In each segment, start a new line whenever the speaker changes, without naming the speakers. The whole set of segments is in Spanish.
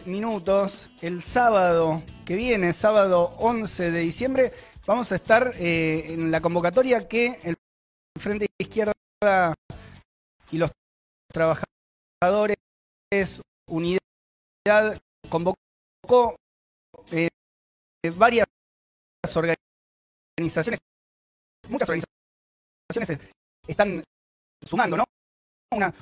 16 minutos. El sábado que viene, sábado 11 de diciembre, vamos a estar eh, en la convocatoria que el Frente Izquierda y los trabajadores Unidad convocó eh, varias organizaciones, muchas organizaciones están sumando, ¿no? Una,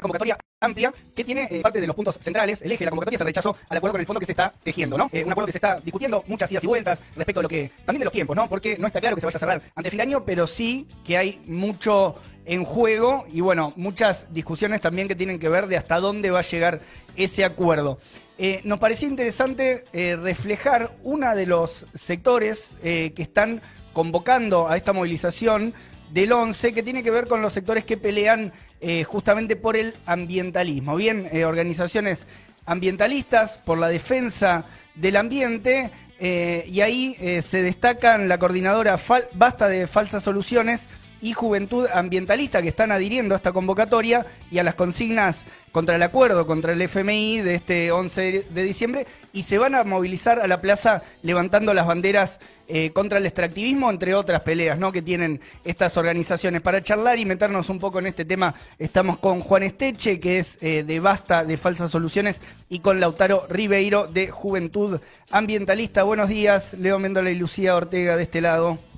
convocatoria amplia que tiene eh, parte de los puntos centrales. El eje de la convocatoria se rechazó al acuerdo con el fondo que se está tejiendo, ¿no? Eh, un acuerdo que se está discutiendo, muchas idas y vueltas respecto a lo que. también de los tiempos, ¿no? Porque no está claro que se vaya a cerrar ante fin de año, pero sí que hay mucho en juego y bueno, muchas discusiones también que tienen que ver de hasta dónde va a llegar ese acuerdo. Eh, nos parecía interesante reflejar uno de los sectores que están convocando a esta movilización del 11, que tiene que ver con los sectores que pelean eh, justamente por el ambientalismo. Bien, eh, organizaciones ambientalistas por la defensa del ambiente, eh, y ahí se destacan la coordinadora Basta de Falsas Soluciones y Juventud Ambientalista que están adhiriendo a esta convocatoria y a las consignas contra el acuerdo, contra el FMI de este 11 de diciembre y se van a movilizar a la plaza levantando las banderas eh, contra el extractivismo, entre otras peleas ¿no? que tienen estas organizaciones. Para charlar y meternos un poco en este tema, estamos con Juan Esteche, que es eh, de Basta de Falsas Soluciones, y con Lautaro Ribeiro de Juventud Ambientalista. Buenos días, Leo Mendola y Lucía Ortega de este lado.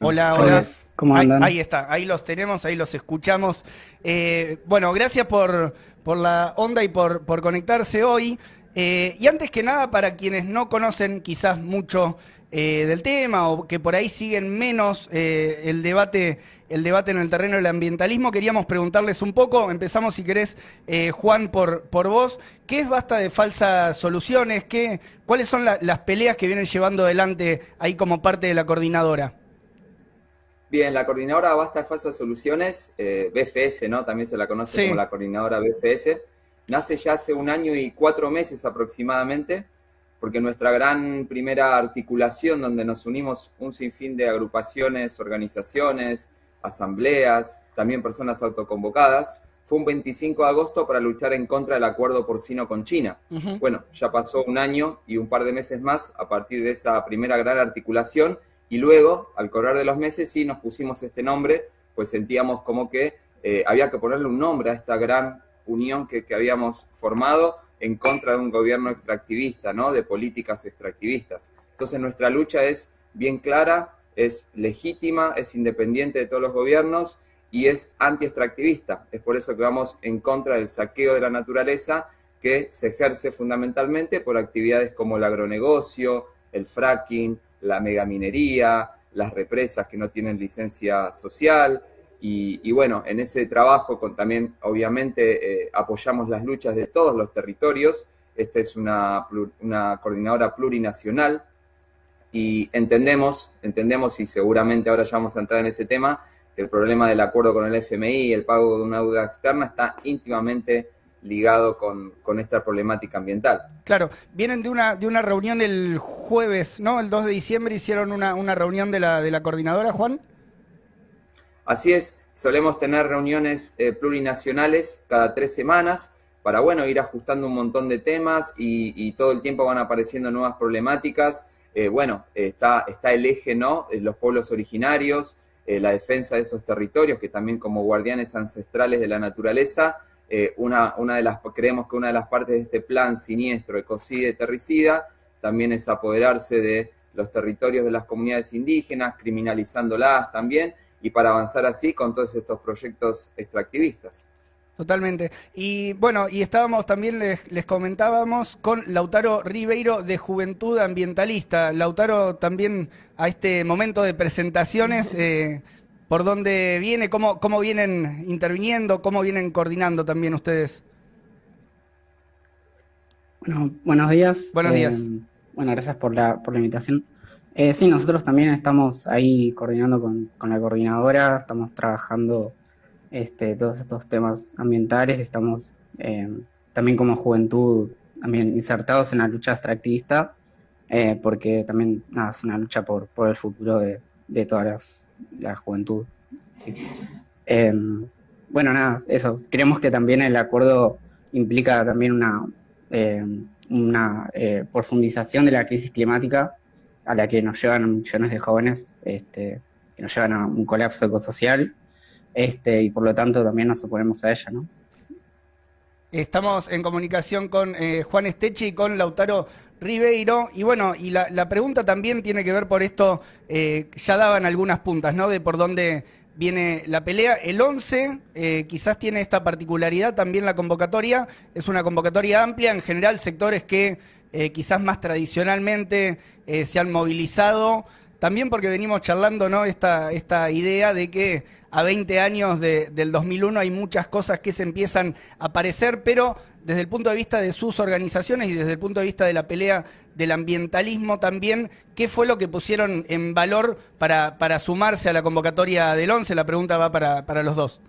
Hola, hola.
¿Cómo andan?
Ahí, está, ahí los tenemos, ahí los escuchamos. Eh, bueno, gracias por, por la onda y por, por conectarse hoy. Eh, y antes que nada, para quienes no conocen quizás mucho eh, del tema o que por ahí siguen menos el debate el debate en el terreno del ambientalismo, queríamos preguntarles un poco, empezamos si querés, Juan, por, por vos, ¿qué es basta de falsas soluciones? ¿Qué, ¿Cuáles son las peleas que vienen llevando adelante ahí como parte de la coordinadora?
Bien, la coordinadora Basta Falsas Soluciones, eh, BFS, ¿no? También se la conoce como la coordinadora BFS, nace ya hace un año y cuatro meses aproximadamente, porque nuestra gran primera articulación, donde nos unimos un sinfín de agrupaciones, organizaciones, asambleas, también personas autoconvocadas, fue un 25 de agosto para luchar en contra del acuerdo porcino con China. Bueno, ya pasó un año y un par de meses más a partir de esa primera gran articulación y luego, al correr de los meses, sí nos pusimos este nombre, pues sentíamos como que eh, había que ponerle un nombre a esta gran unión que, habíamos formado en contra de un gobierno extractivista, ¿no? De políticas extractivistas. Entonces nuestra lucha es bien clara, es legítima, es independiente de todos los gobiernos y es anti-extractivista. Es por eso que vamos en contra del saqueo de la naturaleza que se ejerce fundamentalmente por actividades como el agronegocio, el fracking, la megaminería, las represas que no tienen licencia social. Y, bueno, en ese trabajo también obviamente eh, apoyamos las luchas de todos los territorios. Esta es una, una coordinadora plurinacional y entendemos, entendemos y seguramente ahora ya vamos a entrar en ese tema, que el problema del acuerdo con el FMI y el pago de una deuda externa está íntimamente ligado con, esta problemática ambiental.
Claro, vienen de una, de una reunión el jueves, ¿no? El 2 de diciembre hicieron una, una reunión de la, de la coordinadora, Juan.
Así es, solemos tener reuniones eh, plurinacionales cada tres semanas para, bueno, ir ajustando un montón de temas y, todo el tiempo van apareciendo nuevas problemáticas. Eh, bueno, está, está el eje, ¿no? Los pueblos originarios, eh, la defensa de esos territorios, que también como guardianes ancestrales de la naturaleza, eh, una, una de las, creemos que una de las partes de este plan siniestro, ecocida y terricida, también es apoderarse de los territorios de las comunidades indígenas, criminalizándolas también, y para avanzar así con todos estos proyectos extractivistas.
Totalmente. Y bueno, y estábamos también, les, comentábamos, con Lautaro Ribeiro de Juventud Ambientalista. Lautaro, también a este momento de presentaciones, eh, por dónde viene, cómo, cómo vienen interviniendo, cómo vienen coordinando también ustedes.
Bueno, buenos días.
Buenos días.
Eh, bueno, gracias por la, por la invitación. Eh, sí, nosotros también estamos ahí coordinando con, la coordinadora, estamos trabajando este, todos estos temas ambientales, estamos eh, también como juventud también insertados en la lucha extractivista, porque también nada, es una lucha por, por el futuro de, de todas las, la juventud. Em, bueno, nada, eso. Creemos que también el acuerdo implica también una, eh, una eh, profundización de la crisis climática a la que nos llevan millones de jóvenes, este, que nos llevan a un colapso ecosocial, este, y por lo tanto también nos oponemos a ella, ¿no?
Estamos en comunicación con eh, Juan Esteche y con Lautaro Ribeiro. Y bueno, y la, pregunta también tiene que ver por esto, eh, ya daban algunas puntas, ¿no? De por dónde viene la pelea. El 11 eh, quizás tiene esta particularidad también la convocatoria. Es una convocatoria amplia, en general sectores que quizás más tradicionalmente se han movilizado. También porque venimos charlando, ¿no? Esta, esta idea de que a 20 años del 2001 hay muchas cosas que se empiezan a aparecer, pero desde el punto de vista de sus organizaciones y desde el punto de vista de la pelea del ambientalismo también, ¿qué fue lo que pusieron en valor para, para sumarse a la convocatoria del 11? La pregunta va para, para los dos.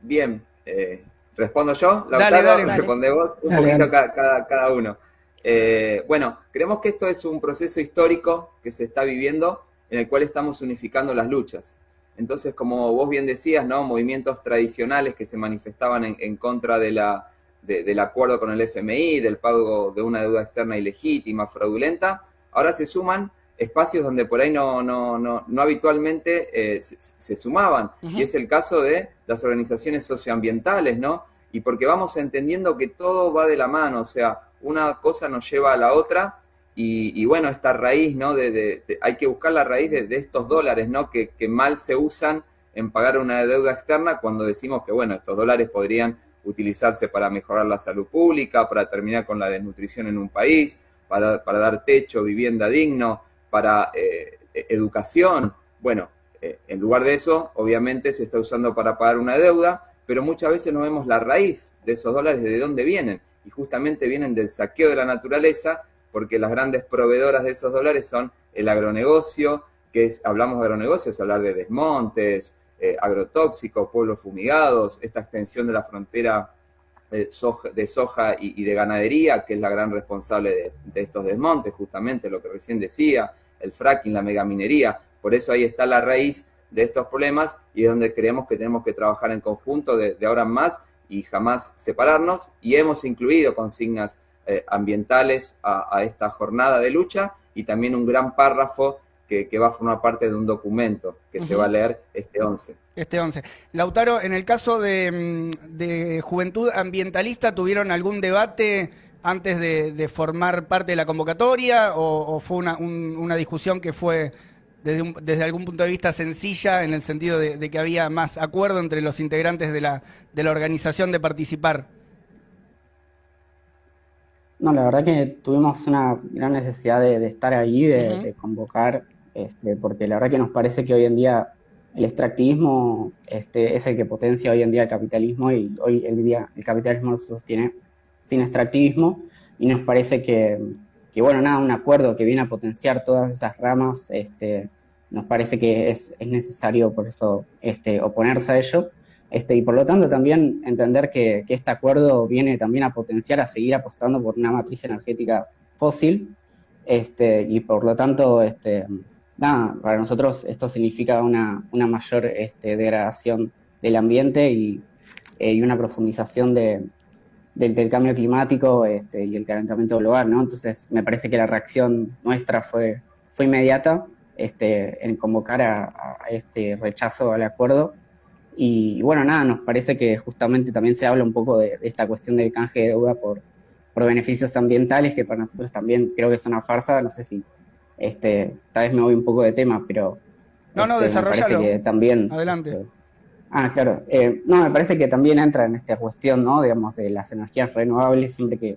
Bien, eh, respondo yo, la dale, dale, responde vos, un poquito cada, cada, uno. Eh, bueno, creemos que esto es un proceso histórico que se está viviendo en el cual estamos unificando las luchas. Entonces, como vos bien decías, ¿no? movimientos tradicionales que se manifestaban en, contra de la, del acuerdo con el FMI, del pago de una deuda externa ilegítima, fraudulenta, ahora se suman espacios donde por ahí no, no, no, no habitualmente eh, se, sumaban. Y es el caso de las organizaciones socioambientales, ¿no? Y porque vamos entendiendo que todo va de la mano, o sea, una cosa nos lleva a la otra y, bueno, esta raíz, ¿no? De, hay que buscar la raíz de, estos dólares, ¿no? Que, mal se usan en pagar una deuda externa cuando decimos que, bueno, estos dólares podrían utilizarse para mejorar la salud pública, para terminar con la desnutrición en un país, para, dar techo, vivienda digno, para eh, e, educación. Bueno, eh, en lugar de eso, obviamente se está usando para pagar una deuda, pero muchas veces no vemos la raíz de esos dólares, de dónde vienen. Y justamente vienen del saqueo de la naturaleza porque las grandes proveedoras de esos dólares son el agronegocio, que es, hablamos de agronegocio, es hablar de desmontes, eh, agrotóxicos, pueblos fumigados, esta extensión de la frontera de soja, y, de ganadería, que es la gran responsable de, estos desmontes, justamente lo que recién decía, el fracking, la megaminería. Por eso ahí está la raíz de estos problemas y es donde creemos que tenemos que trabajar en conjunto de, de ahora en más y jamás separarnos. Y hemos incluido consignas eh, ambientales a, esta jornada de lucha y también un gran párrafo que, va a formar parte de un documento que se va a leer este 11.
Este 11. Lautaro, en el caso de, mm, Juventud Ambientalista, ¿tuvieron algún debate antes de, formar parte de la convocatoria o, fue una, discusión que fue desde, algún punto de vista sencilla en el sentido de, que había más acuerdo entre los integrantes de la, de la organización de participar?
No, la verdad que tuvimos una gran necesidad de, estar ahí, de, convocar, este, porque la verdad que nos parece que hoy en día el extractivismo este, es el que potencia hoy en día el capitalismo y hoy en día el capitalismo no se sostiene sin extractivismo y nos parece que, que, bueno, nada, un acuerdo que viene a potenciar todas esas ramas, este, nos parece que es, es necesario por eso este, oponerse a ello. Este, y por lo tanto también entender que, este acuerdo viene también a potenciar, a seguir apostando por una matriz energética fósil, este, y por lo tanto, este, nada, para nosotros esto significa una, una mayor este, degradación del ambiente y, eh, y una profundización de, del, cambio climático este, y el calentamiento global, ¿no? Entonces me parece que la reacción nuestra fue, fue inmediata este, en convocar a, a este rechazo al acuerdo y bueno, nada, nos parece que justamente también se habla un poco de, esta cuestión del canje de deuda por, por beneficios ambientales, que para nosotros también creo que es una farsa, no sé si este, tal vez me voy un poco de tema, pero...
No, no,
este,
desarrollalo.
también...
Adelante. Este,
ah, claro. Eh, no, me parece que también entra en esta cuestión, ¿no? Digamos, de las energías renovables, siempre que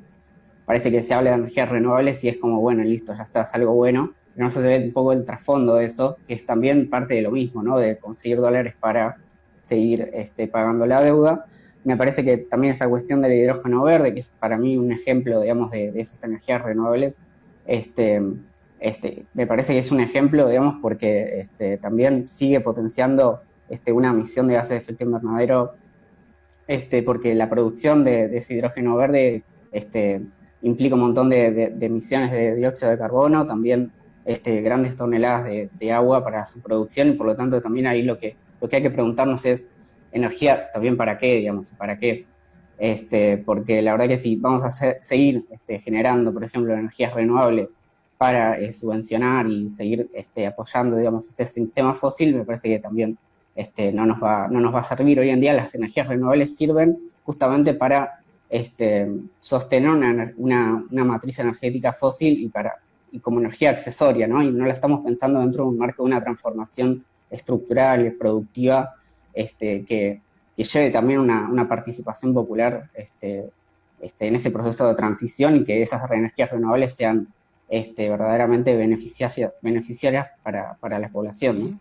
parece que se habla de energías renovables y es como, bueno, listo, ya está, es algo bueno. No se ve un poco el trasfondo de eso, que es también parte de lo mismo, ¿no? De conseguir dólares para seguir este, pagando la deuda. Me parece que también esta cuestión del hidrógeno verde, que es para mí un ejemplo, digamos, de, esas energías renovables, este, este, me parece que es un ejemplo, digamos, porque este, también sigue potenciando este, una emisión de gases de efecto invernadero, este, porque la producción de, ese hidrógeno verde este, implica un montón de, emisiones de dióxido de carbono, también este, grandes toneladas de, de, agua para su producción y por lo tanto también ahí lo que lo que hay que preguntarnos es, energía también para qué, digamos, para qué. Este, porque la verdad que si vamos a seguir este, generando, por ejemplo, energías renovables para eh, subvencionar y seguir este, apoyando, digamos, este sistema fósil, me parece que también este, no, nos va, no nos va a servir. Hoy en día las energías renovables sirven justamente para este, sostener una, una, una, matriz energética fósil y, para, y como energía accesoria, ¿no? Y no la estamos pensando dentro de un marco de una transformación estructural, y productiva, este, que, que lleve también una, una participación popular este, este, en ese proceso de transición y que esas energías renovables sean este, verdaderamente beneficiarias, beneficiarias para, para la población.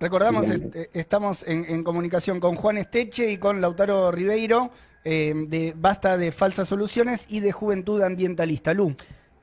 Recordamos, este, estamos en, en, comunicación con Juan Esteche y con Lautaro Ribeiro eh, de Basta de Falsas Soluciones y de Juventud Ambientalista. Lu.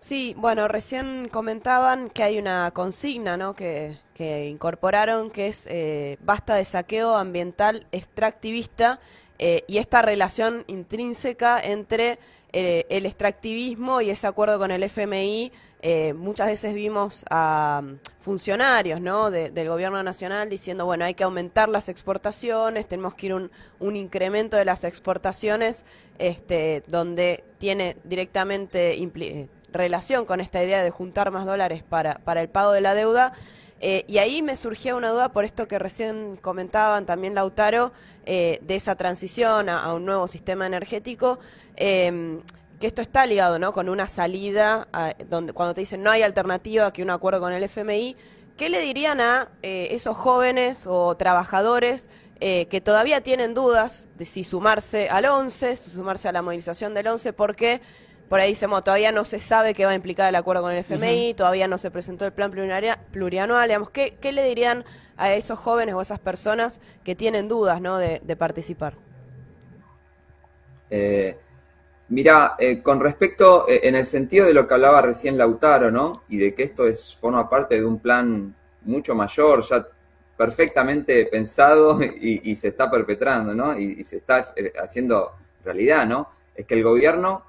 Sí, bueno, recién comentaban que hay una consigna ¿no? que, incorporaron que es eh, basta de saqueo ambiental extractivista eh, y esta relación intrínseca entre el extractivismo y ese acuerdo con el FMI eh, muchas veces vimos a mm, funcionarios ¿no? del gobierno nacional diciendo, bueno, hay que aumentar las exportaciones, tenemos que ir un, un incremento de las exportaciones, este, donde tiene directamente eh, relación con esta idea de juntar más dólares para, para el pago de la deuda. Eh, y ahí me surgía una duda por esto que recién comentaban también Lautaro, de esa transición a, a, un nuevo sistema energético que esto está ligado ¿no? con una salida, donde cuando te dicen no hay alternativa que un acuerdo con el FMI, ¿qué le dirían a eh, esos jóvenes o trabajadores eh, que todavía tienen dudas de si sumarse al 11, si sumarse a la movilización del 11, porque por ahí dicen, todavía no se sabe qué va a implicar el acuerdo con el FMI, todavía no se presentó el plan plurianual, digamos, ¿qué, ¿qué, le dirían a esos jóvenes o a esas personas que tienen dudas ¿no? de, de participar?
Eh, Mira, eh, con respecto, eh, en el sentido de lo que hablaba recién Lautaro, ¿no? Y de que esto es, forma parte de un plan mucho mayor, ya perfectamente pensado y, se está perpetrando, ¿no? Y, se está haciendo realidad, ¿no? Es que el gobierno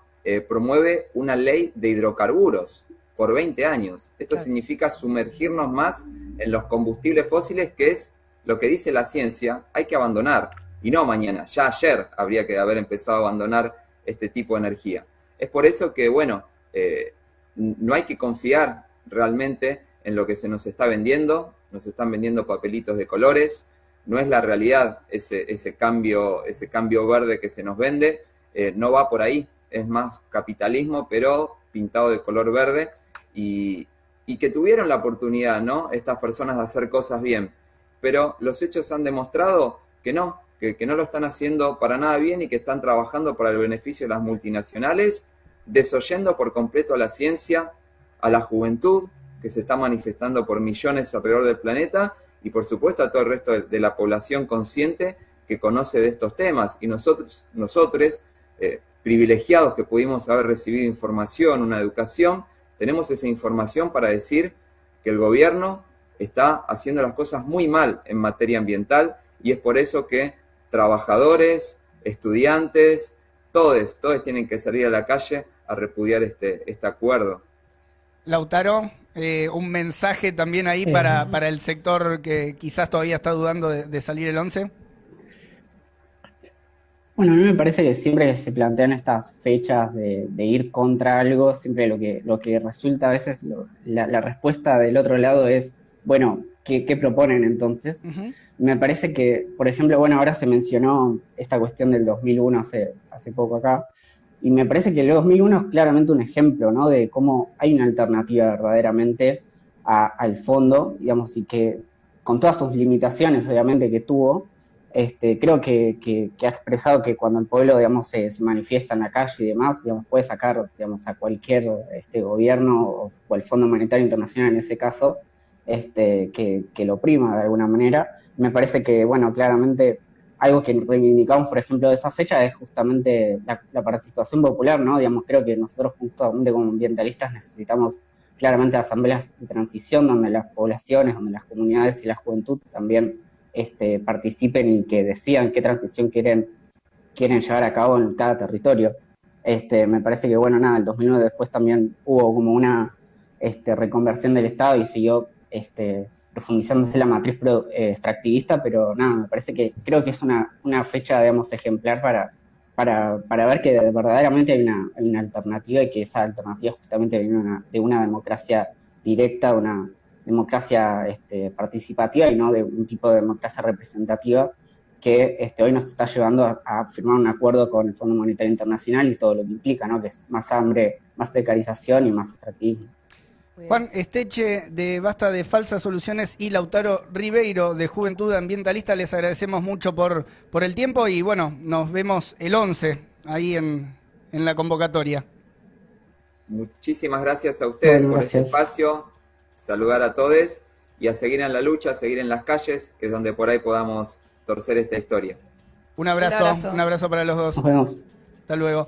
promueve una ley de hidrocarburos por 20 años. Esto significa sumergirnos más en los combustibles fósiles, que es lo que dice la ciencia, hay que abandonar. Y no mañana, ya ayer habría que haber empezado a abandonar este tipo de energía. Es por eso que, bueno, eh, no hay que confiar realmente en lo que se nos está vendiendo, nos están vendiendo papelitos de colores, no es la realidad ese, ese, cambio, ese cambio verde que se nos vende, eh, no va por ahí, es más capitalismo, pero pintado de color verde, y, y que tuvieron la oportunidad, ¿no? Estas personas de hacer cosas bien, pero los hechos han demostrado que no, que, no lo están haciendo para nada bien y que están trabajando para el beneficio de las multinacionales, desoyendo por completo a la ciencia, a la juventud, que se está manifestando por millones alrededor del planeta, y por supuesto a todo el resto de, la población consciente que conoce de estos temas. Y nosotros, nosotros eh, privilegiados que pudimos haber recibido información, una educación, tenemos esa información para decir que el gobierno está haciendo las cosas muy mal en materia ambiental y es por eso que trabajadores, estudiantes, todos, todos tienen que salir a la calle a repudiar este, este acuerdo.
Lautaro, eh, un mensaje también ahí para, para, el sector que quizás todavía está dudando de, salir el 11.
Bueno, a mí me parece que siempre que se plantean estas fechas de, ir contra algo, siempre lo que, lo que resulta a veces, la, la, respuesta del otro lado es, bueno, ¿qué, proponen entonces? Me parece que, por ejemplo, bueno, ahora se mencionó esta cuestión del 2001 hace, hace poco acá, y me parece que el 2001 es claramente un ejemplo, ¿no? De cómo hay una alternativa verdaderamente al fondo, digamos, y que con todas sus limitaciones, obviamente, que tuvo, este, creo que, ha expresado que cuando el pueblo, digamos, se, manifiesta en la calle y demás, digamos, puede sacar, digamos, a cualquier este, gobierno o, o el Fondo Monetario Internacional en ese caso, este, que, lo prima de alguna manera. Me parece que, bueno, claramente algo que reivindicamos, por ejemplo, de esa fecha es justamente la, participación popular, ¿no? Digamos, creo que nosotros justamente como ambientalistas necesitamos claramente asambleas de transición donde las poblaciones, donde las comunidades y la juventud también este, participen y que decidan qué transición quieren, quieren llevar a cabo en cada territorio. Este, me parece que, bueno, nada, el 2009 después también hubo como una este, reconversión del Estado y siguió este, profundizándose la matriz eh, extractivista, pero nada, me parece que creo que es una, fecha, digamos, ejemplar para, para, para ver que verdaderamente hay una, hay una alternativa y que esa alternativa justamente viene de una democracia directa, una democracia este, participativa y no de un tipo de democracia representativa que este, hoy nos está llevando a, firmar un acuerdo con el Fondo Monetario Internacional y todo lo que implica, ¿no? que es más hambre, más precarización y más extractivismo.
Juan Esteche de Basta de Falsas Soluciones y Lautaro Ribeiro de Juventud Ambientalista, les agradecemos mucho por, por el tiempo y bueno, nos vemos el 11 ahí en, en la convocatoria.
Muchísimas gracias a ustedes por este espacio, saludar a todos y a seguir en la lucha, a seguir en las calles, que es donde por ahí podamos torcer esta historia.
Un abrazo, un abrazo, un abrazo para los dos.
Nos vemos.
Hasta luego.